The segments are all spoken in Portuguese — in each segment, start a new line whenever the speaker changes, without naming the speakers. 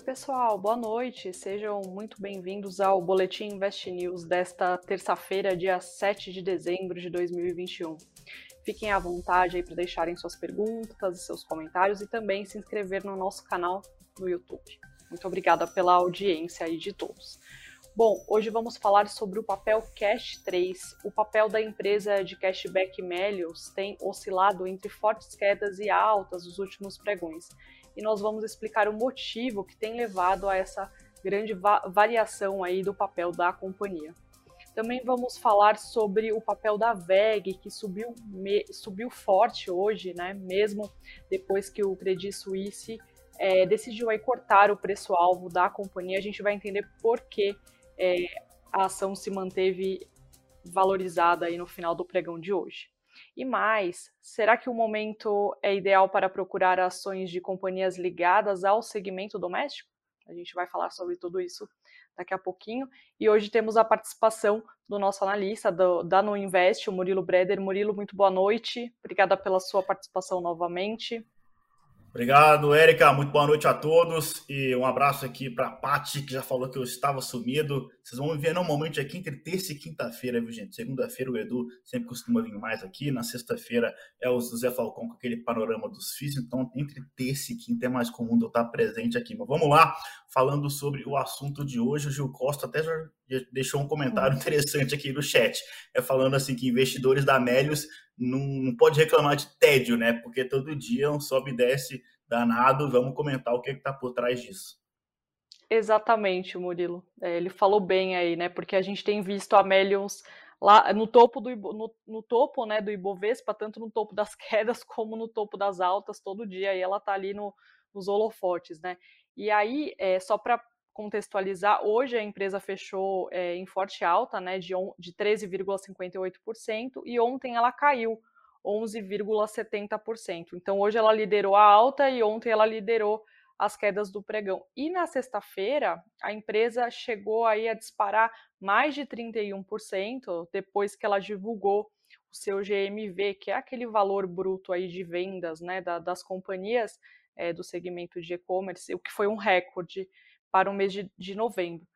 Oi, pessoal, boa noite. Sejam muito bem-vindos ao Boletim Invest News desta terça-feira, dia 7 de dezembro de 2021. Fiquem à vontade aí para deixarem suas perguntas seus comentários e também se inscrever no nosso canal no YouTube. Muito obrigada pela audiência aí de todos. Bom, hoje vamos falar sobre o papel Cash 3. O papel da empresa de cashback Melios tem oscilado entre fortes quedas e altas nos últimos pregões e nós vamos explicar o motivo que tem levado a essa grande va variação aí do papel da companhia. Também vamos falar sobre o papel da VEG, que subiu, subiu forte hoje, né? mesmo depois que o Credit Suisse é, decidiu aí cortar o preço-alvo da companhia. A gente vai entender por que é, a ação se manteve valorizada aí no final do pregão de hoje. E mais, será que o momento é ideal para procurar ações de companhias ligadas ao segmento doméstico? A gente vai falar sobre tudo isso daqui a pouquinho. E hoje temos a participação do nosso analista do, da No Invest, o Murilo Breder. Murilo, muito boa noite. Obrigada pela sua participação novamente.
Obrigado, Érica. Muito boa noite a todos. E um abraço aqui para a Paty, que já falou que eu estava sumido. Vocês vão me ver normalmente aqui entre terça e quinta-feira, viu, gente? Segunda-feira o Edu sempre costuma vir mais aqui. Na sexta-feira é o José Falcão com aquele panorama dos FIIs. Então, entre terça e quinta é mais comum eu estar presente aqui. Mas vamos lá, falando sobre o assunto de hoje. O Gil Costa até já deixou um comentário hum. interessante aqui no chat. É falando assim que investidores da Melius não, não pode reclamar de tédio, né? Porque todo dia um sobe e desce danado. Vamos comentar o que está por trás disso.
Exatamente, Murilo. É, ele falou bem aí, né? Porque a gente tem visto a Melions lá no topo do no, no, topo, né, do Ibovespa, tanto no topo das quedas como no topo das altas todo dia. E ela tá ali no, nos holofotes, né? E aí, é, só para contextualizar, hoje a empresa fechou é, em forte alta, né, de, de 13,58%, e ontem ela caiu 11,70%. Então hoje ela liderou a alta e ontem ela liderou as quedas do pregão. E na sexta-feira, a empresa chegou aí a disparar mais de 31% depois que ela divulgou o seu GMV, que é aquele valor bruto aí de vendas, né, da, das companhias é, do segmento de e-commerce, o que foi um recorde para o mês de, de novembro.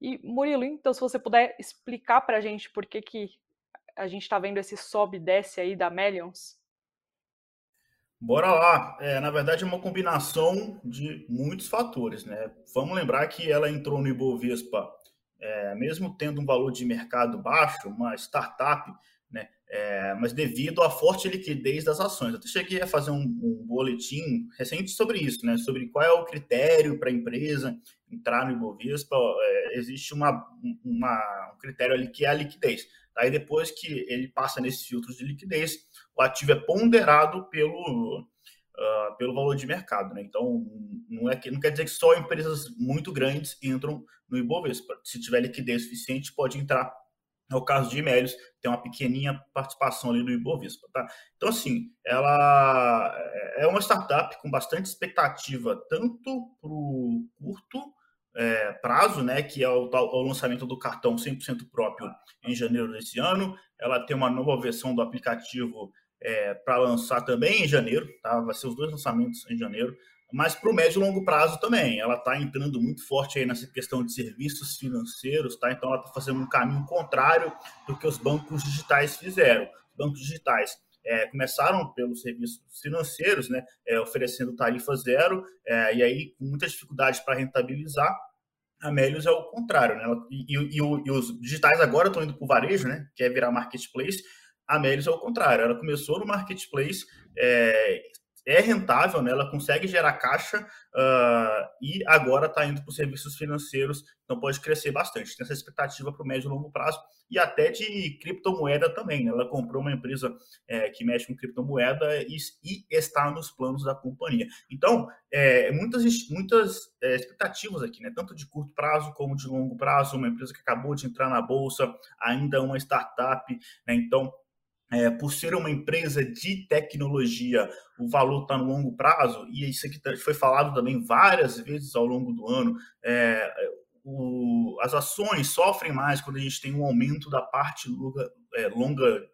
E, Murilo, então, se você puder explicar para a gente por que, que a gente está vendo esse sobe e desce aí da Melions?
Bora lá. É, na verdade, é uma combinação de muitos fatores. Né? Vamos lembrar que ela entrou no Ibovespa, é, mesmo tendo um valor de mercado baixo, uma startup? É, mas devido à forte liquidez das ações. Eu cheguei a fazer um, um boletim recente sobre isso, né? Sobre qual é o critério para a empresa entrar no Ibovespa. É, existe uma, uma, um critério ali que é a liquidez. Aí depois que ele passa nesses filtros de liquidez, o ativo é ponderado pelo, uh, pelo valor de mercado. Né? Então, não, é que, não quer dizer que só empresas muito grandes entram no Ibovespa. Se tiver liquidez suficiente, pode entrar é o caso de Imélios, tem uma pequenininha participação ali do Ibovespa, tá? Então, assim, ela é uma startup com bastante expectativa, tanto para o curto é, prazo, né, que é o, o, lançamento do cartão 100% próprio em janeiro desse ano. Ela tem uma nova versão do aplicativo é, para lançar também em janeiro, tá? Vai ser os dois lançamentos em janeiro mas para o médio e longo prazo também. Ela está entrando muito forte aí nessa questão de serviços financeiros, tá? Então ela está fazendo um caminho contrário do que os bancos digitais fizeram. Os bancos digitais é, começaram pelos serviços financeiros, né? É, oferecendo tarifa zero, é, e aí com muitas dificuldades para rentabilizar. A Melius é o contrário, né? E, e, e os digitais agora estão indo para o varejo, né? Que é virar marketplace. A Melius é o contrário. Ela começou no marketplace, é, é rentável, né? ela consegue gerar caixa uh, e agora está indo para os serviços financeiros, então pode crescer bastante. Tem essa expectativa para o médio e longo prazo e até de criptomoeda também. Né? Ela comprou uma empresa é, que mexe com criptomoeda e, e, está nos planos da companhia. Então, é, muitas, muitas é, expectativas aqui, né? tanto de curto prazo como de longo prazo. Uma empresa que acabou de entrar na bolsa, ainda uma startup, né? então é, por ser uma empresa de tecnologia, o valor está no longo prazo, e isso aqui tá, foi falado também várias vezes ao longo do ano. É, o, as ações sofrem mais quando a gente tem um aumento da parte longa, é, longa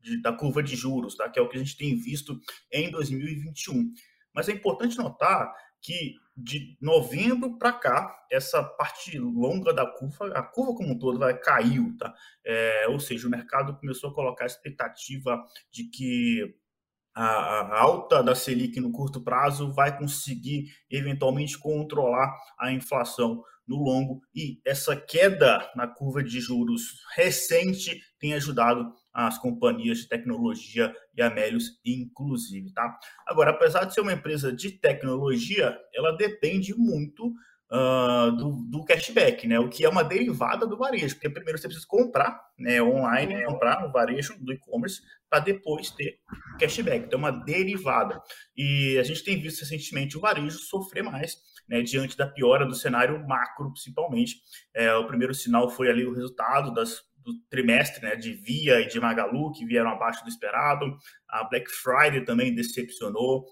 de, da curva de juros, tá? que é o que a gente tem visto em 2021. Mas é importante notar que de novembro para cá, essa parte longa da curva, a curva como um todo vai caiu, tá? É, ou seja, o mercado começou a colocar a expectativa de que a, alta da Selic no curto prazo vai conseguir eventualmente controlar a inflação no longo e essa queda na curva de juros recente tem ajudado as companhias de tecnologia e a Melius inclusive, tá? Agora, apesar de ser uma empresa de tecnologia, ela depende muito uh, do, do, cashback, né? O que é uma derivada do varejo, porque primeiro você precisa comprar, né, online, comprar no varejo do e-commerce para depois ter cashback. Então, é uma derivada. E a gente tem visto recentemente o varejo sofrer mais, né, diante da piora do cenário macro, principalmente. É, o primeiro sinal foi ali o resultado das do trimestre, né, de Via e de Magalu, que vieram abaixo do esperado. A Black Friday também decepcionou.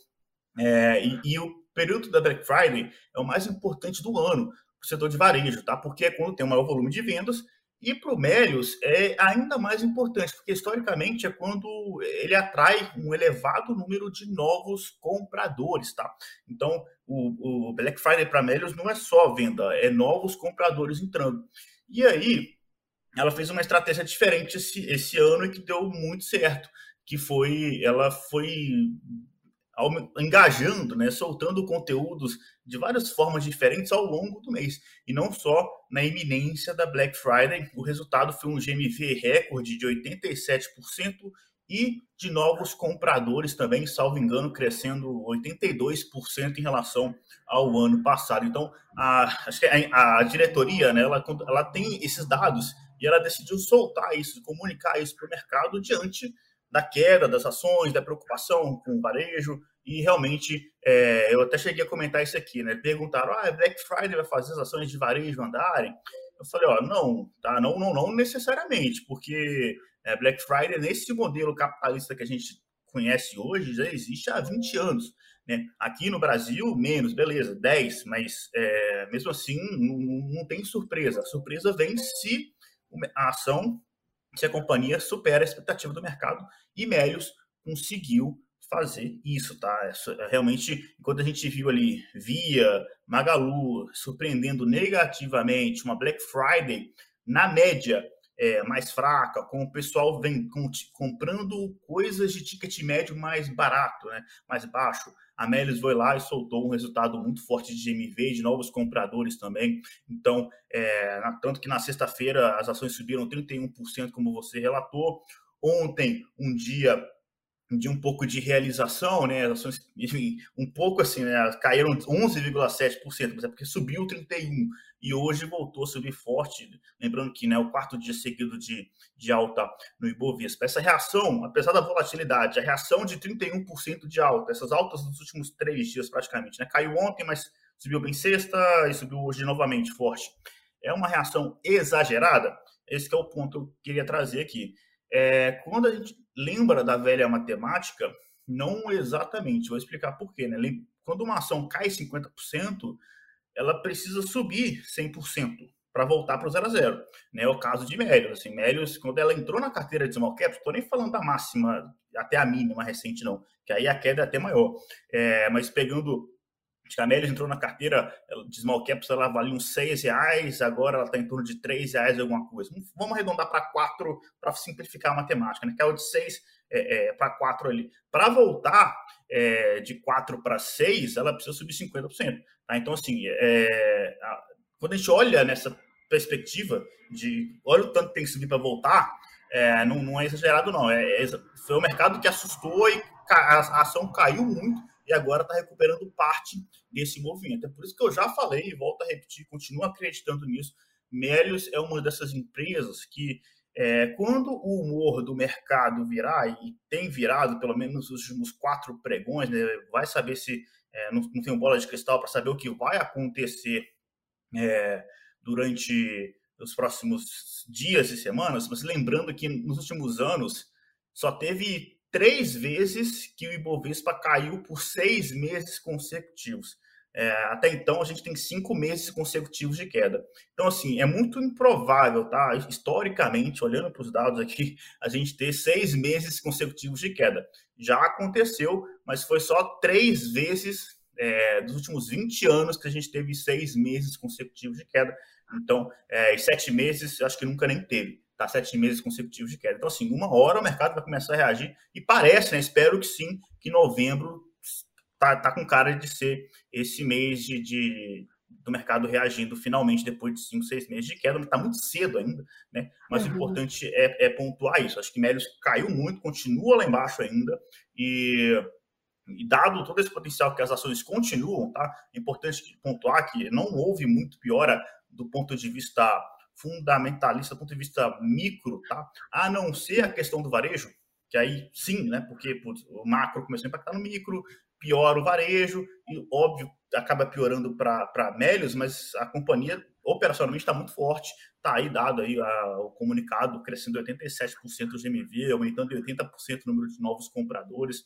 É, e, e, o período da Black Friday é o mais importante do ano para o setor de varejo, tá? Porque é quando tem o maior volume de vendas. E para o Melios é ainda mais importante, porque historicamente é quando ele atrai um elevado número de novos compradores, tá? Então, o, o Black Friday para Melios não é só venda, é novos compradores entrando. E aí, ela fez uma estratégia diferente esse, esse ano e que deu muito certo, que foi, ela foi engajando, né, soltando conteúdos de várias formas diferentes ao longo do mês, e não só na iminência da Black Friday. O resultado foi um GMV recorde de 87% e de novos compradores também, salvo engano, crescendo 82% em relação ao ano passado. Então, a, a, a diretoria, né, ela, ela tem esses dados e ela decidiu soltar isso, comunicar isso para o mercado diante da queda das ações, da preocupação com o varejo, e realmente é, eu até cheguei a comentar isso aqui, né? Perguntaram, ah, Black Friday vai fazer as ações de varejo andarem? Eu falei, ó, não, tá, não, não, não necessariamente, porque é, Black Friday, nesse modelo capitalista que a gente conhece hoje, já existe há 20 anos. Né? Aqui no Brasil, menos, beleza, 10, mas é, mesmo assim não, não tem surpresa. A surpresa vem se a ação se a companhia supera a expectativa do mercado e Melios conseguiu fazer isso, tá? É realmente, quando a gente viu ali Via, Magalu surpreendendo negativamente, uma Black Friday na média é, mais fraca, com o pessoal vem com, comprando coisas de ticket médio mais barato, né? mais baixo, a Melis foi lá e soltou um resultado muito forte de GMV, de novos compradores também. Então, é, tanto que na sexta-feira as ações subiram 31%, como você relatou. Ontem, um dia de um pouco de realização, né? As ações, enfim, um pouco assim, né? Caíram 11,7%, mas é porque subiu 31 e hoje voltou a subir forte, lembrando que né, o quarto dia seguido de, de alta no Ibovespa. Essa reação, apesar da volatilidade, a reação de 31% de alta, essas altas nos últimos três dias praticamente, né? Caiu ontem, mas subiu bem sexta e subiu hoje novamente forte. É uma reação exagerada? Esse é o ponto que eu queria trazer aqui. É, quando a gente lembra da velha matemática, não exatamente, vou explicar por quê. Né? Quando uma ação cai 50%, ela precisa subir 100% para voltar para o zero a zero. Né? É o caso de Melios. Assim, Melios, quando ela entrou na carteira de small caps, estou nem falando da máxima até a mínima recente, não, que aí a queda é até maior. É, mas pegando Acho que a Melios entrou na carteira de small caps, ela valia uns 6 reais, agora ela está em torno de 3 reais alguma coisa. Vamos arredondar para 4 para simplificar a matemática, né? Caiu de 6 é, é, para 4 ali. Para voltar é, de 4 para 6, ela precisa subir 50%. Tá? Então, assim, é, a, quando a gente olha nessa perspectiva de olha o tanto que tem que subir para voltar, é, não, não, é exagerado, não. É foi o mercado que assustou e a, a ação caiu muito e agora está recuperando parte desse movimento. É por isso que eu já falei e volto a repetir, continuo acreditando nisso. Melios é uma dessas empresas que, é, quando o humor do mercado virar, e tem virado pelo menos nos últimos quatro pregões, né, vai saber se é, não, não tem bola de cristal para saber o que vai acontecer é, durante os próximos dias e semanas, mas lembrando que nos últimos anos só teve três vezes que o Ibovespa caiu por seis meses consecutivos. É, até então, a gente tem cinco meses consecutivos de queda. Então, assim, é muito improvável, tá? Historicamente, olhando para os dados aqui, a gente ter seis meses consecutivos de queda. Já aconteceu, mas foi só três vezes é, dos últimos 20 anos que a gente teve seis meses consecutivos de queda. Então, é, sete meses, acho que nunca nem teve, tá? Sete meses consecutivos de queda. Então, assim, uma hora o mercado vai começar a reagir e parece, né? Espero que sim, que novembro tá, tá com cara de ser esse mês de, de do mercado reagindo finalmente depois de cinco, seis meses de queda, está muito cedo ainda, né? Mas uhum. o importante é, é, pontuar isso. Acho que Melios caiu muito, continua lá embaixo ainda, e, e, dado todo esse potencial que as ações continuam, tá? É importante pontuar que não houve muito piora do ponto de vista fundamentalista, do ponto de vista micro, tá? A não ser a questão do varejo, que aí sim, né? Porque putz, o macro começou a impactar no micro, piora o varejo, e óbvio, acaba piorando para Melios, mas a companhia operacionalmente está muito forte, está aí dado aí a, o comunicado crescendo 87% do GMV, aumentando 80% o número de novos compradores.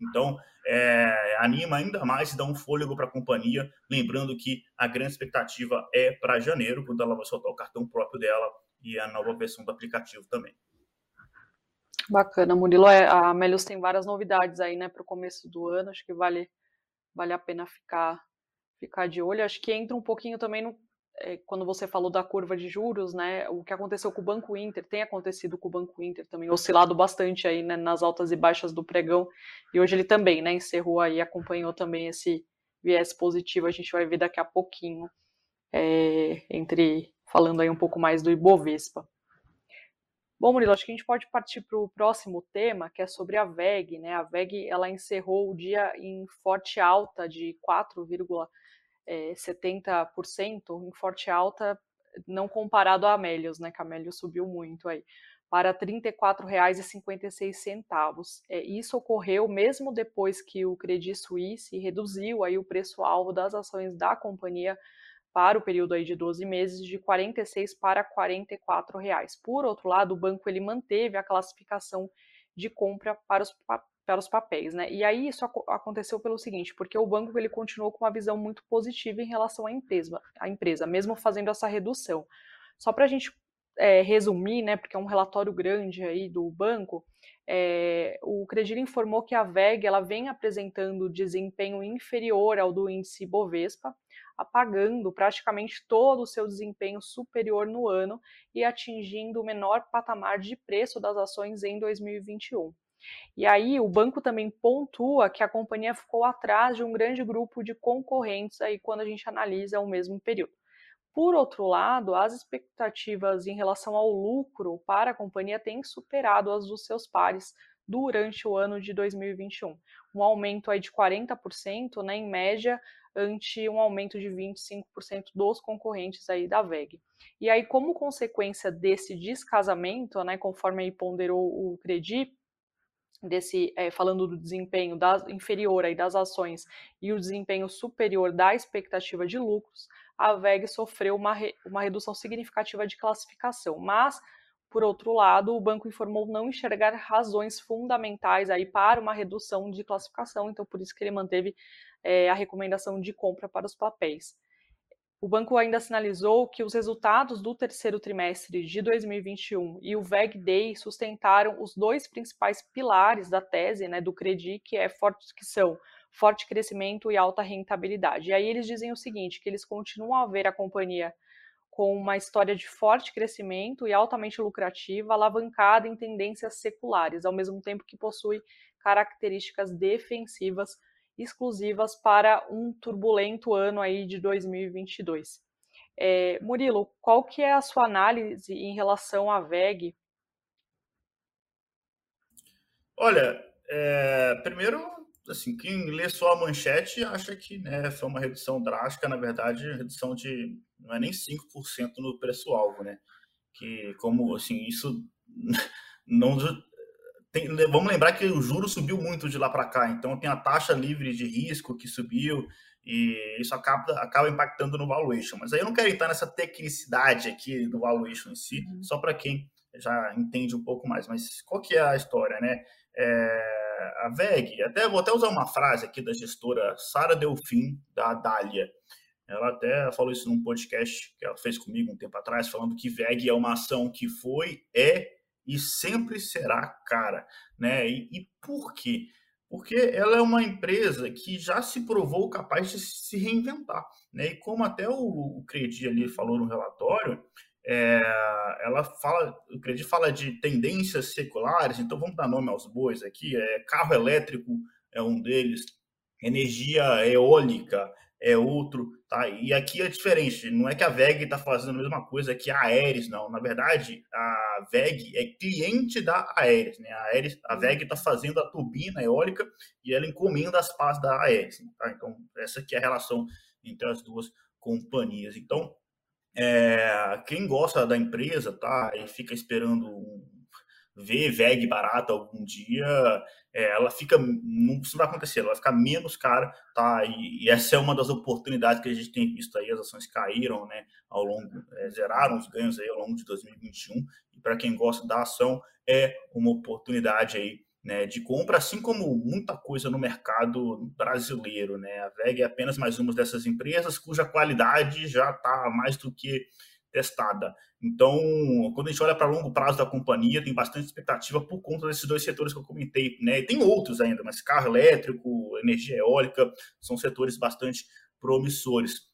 Então, é, anima ainda mais e dá um fôlego para a companhia, lembrando que a grande expectativa é para janeiro, quando ela vai soltar o cartão próprio dela e a nova versão do aplicativo também.
Bacana, Murilo. É, a Melius tem várias novidades aí, né, para o começo do ano. Acho que vale, vale a pena ficar, ficar de olho. Acho que entra um pouquinho também no, é, quando você falou da curva de juros, né? O que aconteceu com o Banco Inter, tem acontecido com o Banco Inter também, oscilado bastante aí né, nas altas e baixas do pregão. E hoje ele também, né, encerrou aí, acompanhou também esse viés positivo. A gente vai ver daqui a pouquinho, é, entre falando aí um pouco mais do Ibovespa. Bom, Murilo, acho que a gente pode partir para o próximo tema, que é sobre a VEG. Né? A VEG ela encerrou o dia em forte alta de 4,70%, em forte alta não comparado a Amélios, né? que a subiu muito aí, para R$ 34,56. É, isso ocorreu mesmo depois que o Credit Suisse reduziu aí o preço-alvo das ações da companhia para o período aí de 12 meses de 46 para 44 reais. Por outro lado, o banco ele manteve a classificação de compra para os, para os papéis, né? E aí isso aconteceu pelo seguinte, porque o banco ele continuou com uma visão muito positiva em relação à empresa, à empresa mesmo fazendo essa redução. Só para a gente é, resumir, né, porque é um relatório grande aí do banco, é, o Credit informou que a VEG ela vem apresentando desempenho inferior ao do índice Bovespa, apagando praticamente todo o seu desempenho superior no ano e atingindo o menor patamar de preço das ações em 2021. E aí o banco também pontua que a companhia ficou atrás de um grande grupo de concorrentes aí quando a gente analisa o mesmo período. Por outro lado, as expectativas em relação ao lucro para a companhia têm superado as dos seus pares durante o ano de 2021. Um aumento aí de 40%, né, em média, ante um aumento de 25% dos concorrentes aí da VEG. E aí, como consequência desse descasamento, né, conforme aí ponderou o Credi, desse é, falando do desempenho das, inferior aí das ações e o desempenho superior da expectativa de lucros, a VEG sofreu uma, re, uma redução significativa de classificação, mas por outro lado, o banco informou não enxergar razões fundamentais aí para uma redução de classificação, então por isso que ele manteve é, a recomendação de compra para os papéis. O banco ainda sinalizou que os resultados do terceiro trimestre de 2021 e o VEG Day sustentaram os dois principais pilares da tese né, do Credi, que, é forte, que são forte crescimento e alta rentabilidade. E aí eles dizem o seguinte, que eles continuam a ver a companhia com uma história de forte crescimento e altamente lucrativa, alavancada em tendências seculares, ao mesmo tempo que possui características defensivas exclusivas para um turbulento ano aí de 2022. É, Murilo, qual que é a sua análise em relação à VEG?
Olha, é, primeiro, assim, quem lê só a manchete acha que né, foi uma redução drástica, na verdade, redução de não é nem 5% no preço-alvo, né? Que como, assim, isso não tem, vamos lembrar que o juro subiu muito de lá para cá, então tem a taxa livre de risco que subiu e isso acaba, acaba impactando no valuation. Mas aí eu não quero entrar nessa tecnicidade aqui do valuation em si, uhum. só para quem já entende um pouco mais. Mas qual que é a história, né? É, a VEG, até vou até usar uma frase aqui da gestora Sara Delfim, da Dália. Ela até falou isso num podcast que ela fez comigo um tempo atrás, falando que VEG é uma ação que foi, é e sempre será cara, né? E, e por quê? porque ela é uma empresa que já se provou capaz de se reinventar. Né? E como até o, o Credi ali falou no relatório, é, ela fala, o Credi fala de tendências seculares, então vamos dar nome aos bois aqui, é, carro elétrico é um deles, energia eólica é outro, tá? E aqui é diferente, não é que a VEG está fazendo a mesma coisa que a Aeres, não. Na verdade, a VEG é cliente da Aeres, né? A, Aeres, a VEG está fazendo a turbina eólica e ela encomenda as partes da Aeres, tá? Então, essa aqui é a relação entre as duas companhias. Então, é, quem gosta da empresa, tá? E fica esperando um, ver VEG barata algum dia, é, ela fica, isso vai acontecer, ela vai ficar menos cara, tá? E, e, essa é uma das oportunidades que a gente tem visto aí, as ações caíram, né, ao longo, é, zeraram os ganhos aí ao longo de 2021, e para quem gosta da ação, é uma oportunidade aí, né, de compra, assim como muita coisa no mercado brasileiro, né? A VEG é apenas mais uma dessas empresas cuja qualidade já está mais do que testada. Então, quando a gente olha para longo prazo da companhia, tem bastante expectativa por conta desses dois setores que eu comentei. Né? E tem outros ainda, mas carro elétrico, energia eólica, são setores bastante promissores.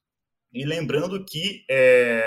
E lembrando que é,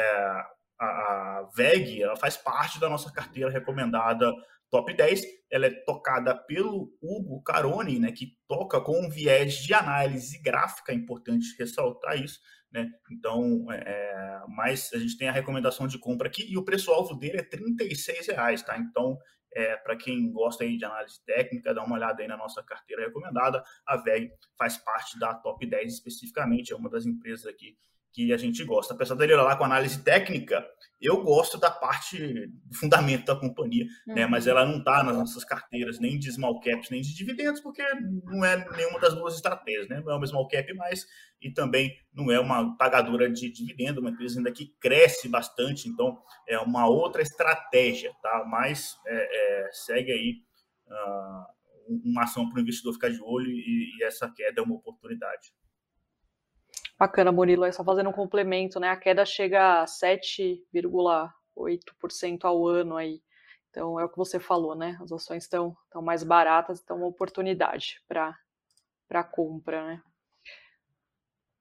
a VEG ela faz parte da nossa carteira recomendada top 10. Ela é tocada pelo Hugo Caroni, né, que toca com um viés de análise gráfica, é importante ressaltar isso. Né? Então, é, é, mas a gente tem a recomendação de compra aqui e o preço-alvo dele é R$ reais, tá? Então, é, para quem gosta aí de análise técnica, dá uma olhada aí na nossa carteira recomendada. A VEG faz parte da top 10 especificamente, é uma das empresas aqui que a gente gosta. Apesar dele lá com análise técnica, eu gosto da parte do fundamento da companhia, uhum. né? mas uhum. ela não está nas nossas carteiras nem de small caps, nem de dividendos, porque não é nenhuma das duas estratégias, né? Não é uma small cap mais e também não é uma pagadora de dividendo, uma empresa ainda que cresce bastante, então é uma outra estratégia, tá? Mas é, é, segue aí uh, uma ação para o investidor ficar de olho e, e essa queda é uma oportunidade.
Bacana, Murilo. É só fazendo um complemento, né? A queda chega a 7,8% ao ano aí. Então é o que você falou, né? As ações estão estão mais baratas, então uma oportunidade para para compra, né?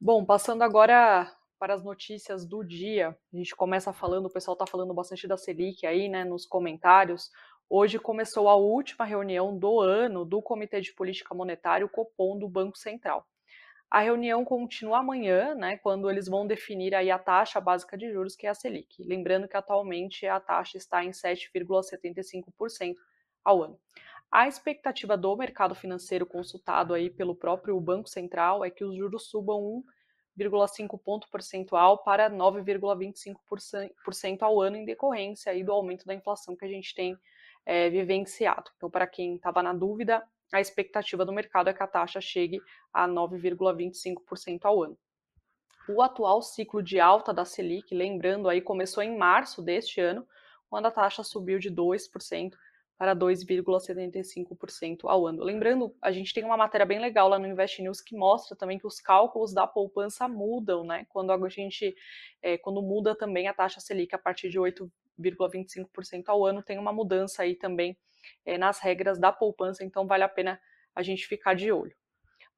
Bom, passando agora para as notícias do dia. A gente começa falando, o pessoal está falando bastante da Selic aí, né, nos comentários. Hoje começou a última reunião do ano do Comitê de Política Monetária, o Copom do Banco Central. A reunião continua amanhã, né, quando eles vão definir aí a taxa básica de juros, que é a Selic. Lembrando que atualmente a taxa está em 7,75% ao ano. A expectativa do mercado financeiro consultado aí pelo próprio Banco Central é que os juros subam 1,5 ponto percentual para 9,25% ao ano em decorrência aí do aumento da inflação que a gente tem é, vivenciado. Então, para quem estava na dúvida, a expectativa do mercado é que a taxa chegue a 9,25% ao ano. O atual ciclo de alta da Selic, lembrando aí, começou em março deste ano, quando a taxa subiu de 2% para 2,75% ao ano. Lembrando, a gente tem uma matéria bem legal lá no Invest News que mostra também que os cálculos da poupança mudam, né? Quando a gente, é, quando muda também a taxa Selic a partir de 8,25% ao ano, tem uma mudança aí também é, nas regras da poupança, então vale a pena a gente ficar de olho.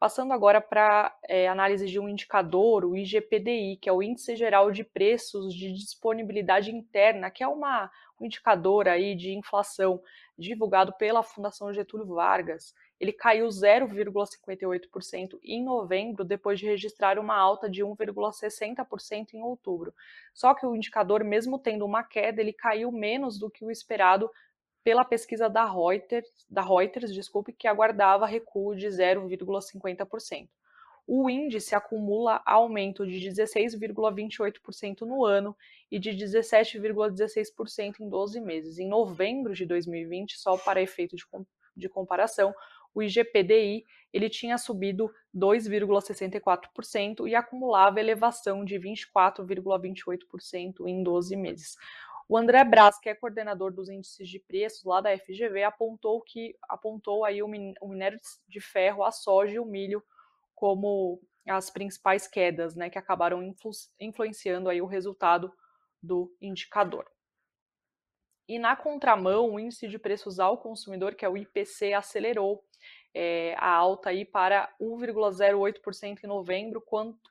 Passando agora para é, análise de um indicador, o IGPDI, que é o Índice Geral de Preços de Disponibilidade Interna, que é uma, um indicador aí de inflação divulgado pela Fundação Getúlio Vargas. Ele caiu 0,58% em novembro, depois de registrar uma alta de 1,60% em outubro. Só que o indicador, mesmo tendo uma queda, ele caiu menos do que o esperado pela pesquisa da Reuters, da Reuters desculpe, que aguardava recuo de 0,50%. O índice acumula aumento de 16,28% no ano e de 17,16% em 12 meses. Em novembro de 2020, só para efeito de, de comparação, o IGPDI ele tinha subido 2,64% e acumulava elevação de 24,28% em 12 meses. O André Braz, que é coordenador dos índices de preços lá da FGV, apontou que apontou aí o minério de ferro, a soja e o milho como as principais quedas, né, que acabaram influ influenciando aí o resultado do indicador. E na contramão, o índice de preços ao consumidor, que é o IPC, acelerou. é, a alta aí para 1,08% em novembro,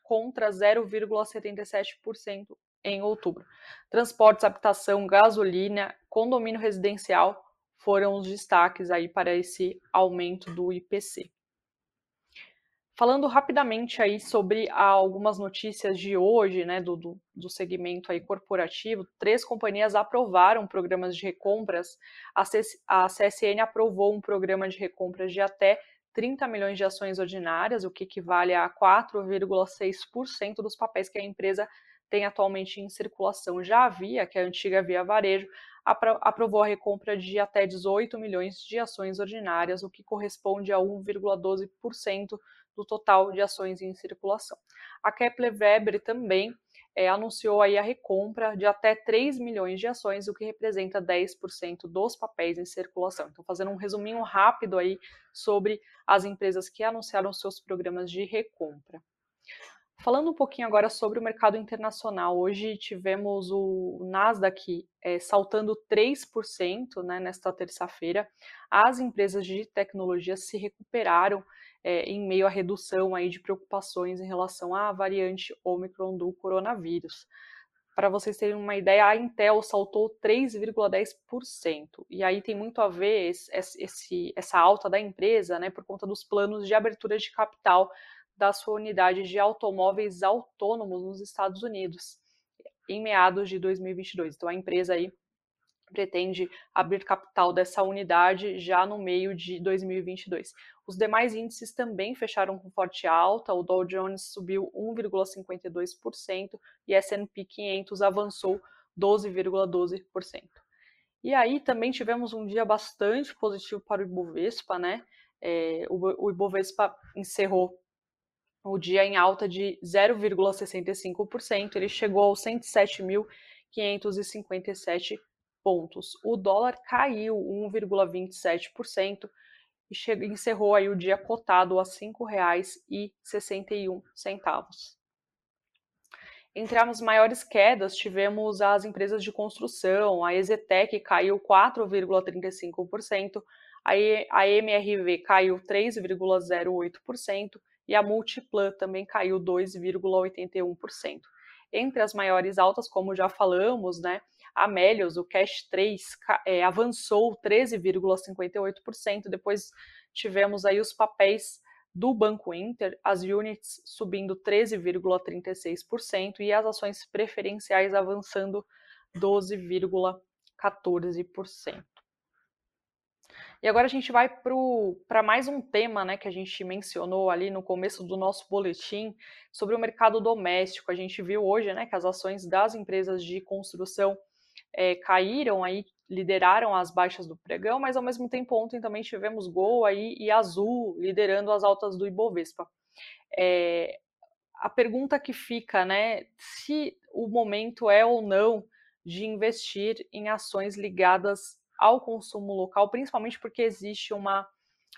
contra 0,77% em outubro. Transportes, habitação, gasolina, condomínio residencial foram os destaques aí para esse aumento do IPC. Falando rapidamente aí sobre algumas notícias de hoje, né, do, do, do, segmento aí corporativo, três companhias aprovaram programas de recompras. A, a CSN aprovou um programa de recompras de até 30 milhões de ações ordinárias, o que equivale a 4,6% dos papéis que a empresa tem atualmente em circulação. Já havia, que é a antiga Via Varejo, aprovou a recompra de até 18 milhões de ações ordinárias, o que corresponde a 1,12% do total de ações em circulação. A Kepler Weber também é, anunciou aí a recompra de até 3 milhões de ações, o que representa 10% dos papéis em circulação. Então, fazendo um resuminho rápido aí sobre as empresas que anunciaram seus programas de recompra. Falando um pouquinho agora sobre o mercado internacional, hoje tivemos o Nasdaq é, saltando 3% né, nesta terça-feira. As empresas de tecnologia se recuperaram é, em meio à redução aí de preocupações em relação à variante Omicron do coronavírus. Para vocês terem uma ideia, a Intel saltou 3,10%. E aí tem muito a ver esse, esse, essa alta da empresa né, por conta dos planos de abertura de capital da sua unidade de automóveis autônomos nos Estados Unidos, em meados de 2022. Então a empresa aí pretende abrir capital dessa unidade já no meio de 2022. Os demais índices também fecharam com forte alta, o Dow Jones subiu 1,52% e S&P 500 avançou 12,12%. E aí também tivemos um dia bastante positivo para o Ibovespa, né? É, o Ibovespa encerrou o dia em alta de 0,65%, ele chegou aos 107.557 pontos. O dólar caiu 1,27% e encerrou aí o dia cotado a R$ 5,61. Entre as maiores quedas, tivemos as empresas de construção, a Exetec caiu 4,35%, a MRV caiu 3,08% e a Multiplan também caiu 2,81%. Entre as maiores altas, como já falamos, né, a Melios, o Cash 3, é, avançou 13,58%. Depois tivemos aí os papéis do Banco Inter, as units subindo 13,36% e as ações preferenciais avançando 12,14%. E agora a gente vai para mais um tema né, que a gente mencionou ali no começo do nosso boletim sobre o mercado doméstico. A gente viu hoje né, que as ações das empresas de construção é, caíram aí, lideraram as baixas do pregão, mas ao mesmo tempo ontem também tivemos Gol aí e Azul liderando as altas do Ibovespa. É, a pergunta que fica, né, se o momento é ou não de investir em ações ligadas ao consumo local, principalmente porque existe uma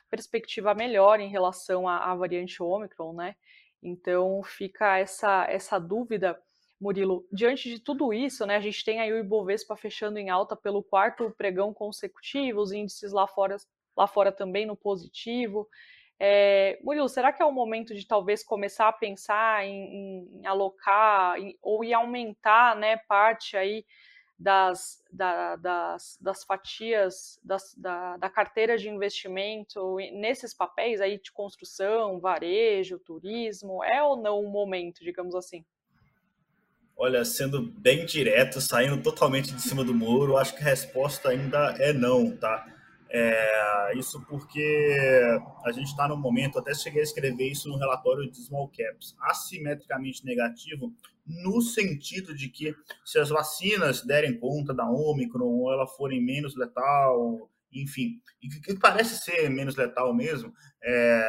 perspectiva melhor em relação à, à variante Ômicron, né? Então fica essa, essa dúvida, Murilo. Diante de tudo isso, né, a gente tem aí o Ibovespa fechando em alta pelo quarto pregão consecutivo, os índices lá fora, lá fora também no positivo. É, Murilo, será que é o momento de talvez começar a pensar em, em alocar em, ou em aumentar né, parte aí das, da, das, das fatias das, da, da carteira de investimento nesses papéis aí de construção, varejo, turismo? É ou não o momento, digamos assim?
Olha, sendo bem direto, saindo totalmente de cima do muro, acho que a resposta ainda é não, tá? É, isso porque a gente está no momento, até cheguei a escrever isso no relatório de Small Caps, assimetricamente negativo, no sentido de que se as vacinas derem conta da Omicron ou ela forem menos letal, enfim, e que, parece ser menos letal mesmo, é,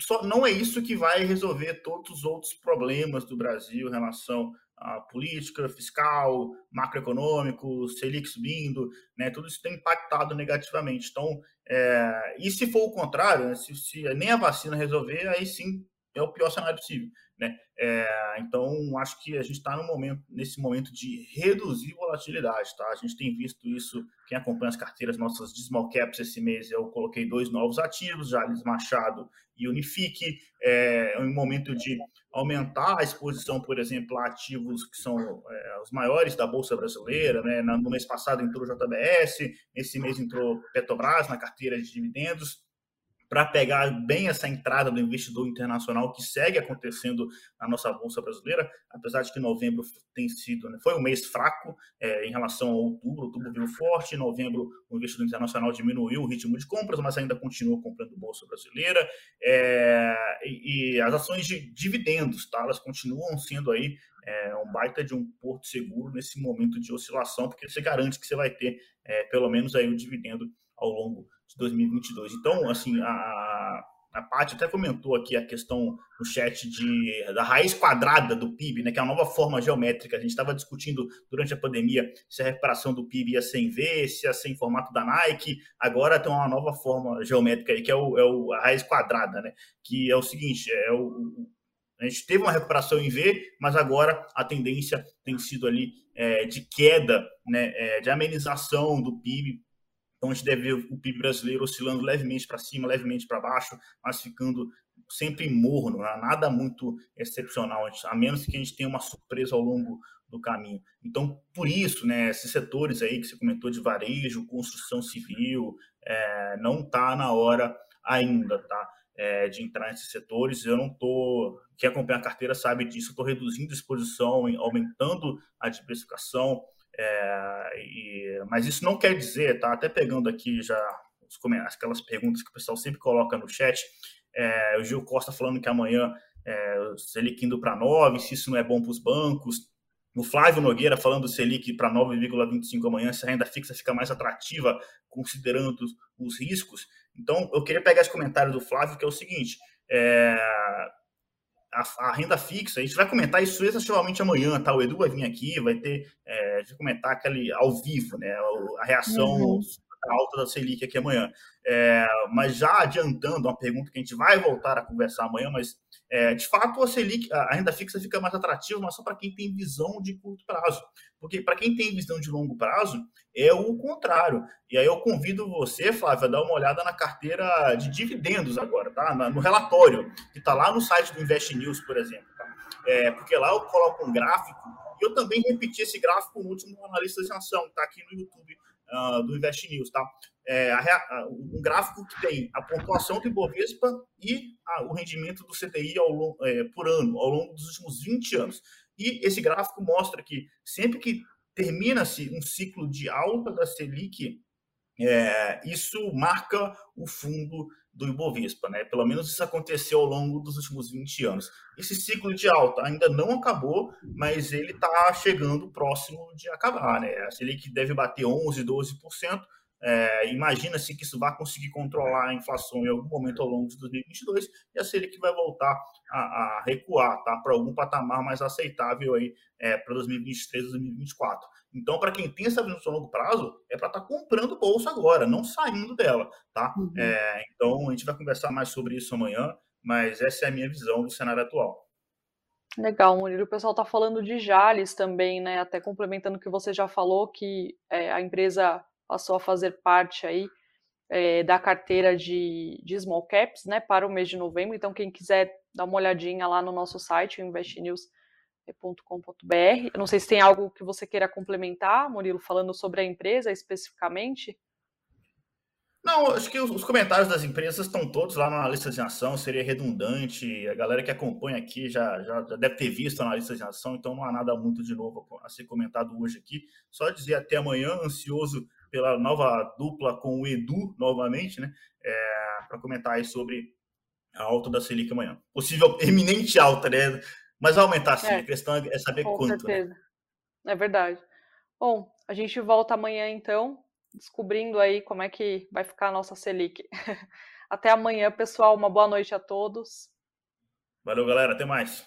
só, não é isso que vai resolver todos os outros problemas do Brasil em relação a política fiscal, macroeconômico, Selic subindo, né, tudo isso tem impactado negativamente. Então, é, e se for o contrário, né, se, se, nem a vacina resolver, aí sim é o pior cenário possível. Né? É, então, acho que a gente está momento, nesse momento de reduzir volatilidade. Tá? A gente tem visto isso, quem acompanha as carteiras nossas de small caps esse mês, eu coloquei dois novos ativos, Jales Machado e Unifique, é, é um momento de aumentar a exposição, por exemplo, a ativos que são é, os maiores da Bolsa Brasileira. Né? No mês passado entrou JBS, esse mês entrou Petrobras na carteira de dividendos para pegar bem essa entrada do investidor internacional que segue acontecendo na nossa bolsa brasileira, apesar de que novembro tem sido né, foi um mês fraco é, em relação a outubro, outubro veio forte, em novembro o investidor internacional diminuiu o ritmo de compras, mas ainda continua comprando bolsa brasileira é, e, e, as ações de dividendos, tá, elas continuam sendo aí é, um baita de um porto seguro nesse momento de oscilação, porque você garante que você vai ter é, pelo menos aí o dividendo ao longo de 2022. Então, assim, a, a Paty até comentou aqui a questão no chat de, da raiz quadrada do PIB, né, que é uma nova forma geométrica. A gente estava discutindo durante a pandemia se a recuperação do PIB ia ser em V, se ia ser em formato da Nike. Agora tem uma nova forma geométrica aí, que é, o, é o, a raiz quadrada, né, que é o seguinte, é o, a gente teve uma recuperação em V, mas agora a tendência tem sido ali é, de queda, né, é, de amenização do PIB então a gente deve ver o PIB brasileiro oscilando levemente para cima, levemente para baixo, mas ficando sempre morno, né? nada muito excepcional, a menos que a gente tenha uma surpresa ao longo do caminho. Então, por isso, né, esses setores aí que você comentou de varejo, construção civil, é, não está na hora ainda, tá? É, de entrar nesses setores. Eu não estou. Quem acompanha a carteira sabe disso. Estou reduzindo a exposição, aumentando a diversificação. É, e, mas isso não quer dizer, tá? Até pegando aqui já os, aquelas perguntas que o pessoal sempre coloca no chat. É, o Gil Costa falando que amanhã é, o Selic indo para 9, se isso não é bom para os bancos. O Flávio Nogueira falando do Selic para 9,25 amanhã, se a renda fixa fica mais atrativa, considerando os riscos. Então, eu queria pegar esse comentário do Flávio, que é o seguinte: é, a, a, renda fixa, a gente vai comentar isso exaustivamente amanhã, tá? O Edu vai vir aqui, vai ter, é, a gente vai comentar aquele ao vivo, né? A reação uhum. Alta da Selic aqui amanhã. É, mas já adiantando uma pergunta que a gente vai voltar a conversar amanhã, mas é, de fato a Selic, a renda fixa fica mais atrativa, mas só para quem tem visão de curto prazo. Porque para quem tem visão de longo prazo, é o contrário. E aí eu convido você, Flávio, a dar uma olhada na carteira de dividendos agora, tá? No relatório, que está lá no site do Invest News, por exemplo. Tá? É, porque lá eu coloco um gráfico, e eu também repeti esse gráfico no último analista de ação, está aqui no YouTube uh, do Invest News, tá? É, a, um gráfico que tem a pontuação do Ibovespa e a, o rendimento do CTI ao, é, por ano, ao longo dos últimos 20 anos. E esse gráfico mostra que sempre que termina-se um ciclo de alta da Selic, é, isso marca o fundo do Ibovespa, né? Pelo menos isso aconteceu ao longo dos últimos 20 anos. Esse ciclo de alta ainda não acabou, mas ele está chegando próximo de acabar, né? A Selic deve bater 11, 12%. É, Imagina-se que isso vai conseguir controlar a inflação em algum momento ao longo de 2022 e a Selic vai voltar a, a recuar tá, para algum patamar mais aceitável aí é, para 2023, 2024. Então, para quem tem essa visão a longo prazo, é para estar tá comprando bolsa agora, não saindo dela. Tá? Uhum. É, então, a gente vai conversar mais sobre isso amanhã, mas essa é a minha visão do cenário atual.
Legal, Murilo. O pessoal está falando de Jales também, né? Até complementando o que você já falou, que é, a empresa passou a fazer parte aí é, da carteira de, de small caps, né, para o mês de novembro. Então, quem quiser dar uma olhadinha lá no nosso site, investnews.com.br. Eu não sei se tem algo que você queira complementar, Murilo, falando sobre a empresa especificamente.
Não, acho que os comentários das empresas estão todos lá na lista de ação, seria redundante. A galera que acompanha aqui já, já, já, deve ter visto na lista de ação, então não há nada muito de novo a ser comentado hoje aqui. Só dizer até amanhã, ansioso pela nova dupla com o Edu novamente, né? É, para comentar aí sobre a alta da Selic amanhã. Possível eminente alta, né? Mas vai aumentar sim, é, a questão é saber com quanto.
Com né? certeza. Né? É verdade. Bom, a gente volta amanhã então descobrindo aí como é que vai ficar a nossa Selic. Até amanhã, pessoal. Uma boa noite a todos.
Valeu, galera. Até mais.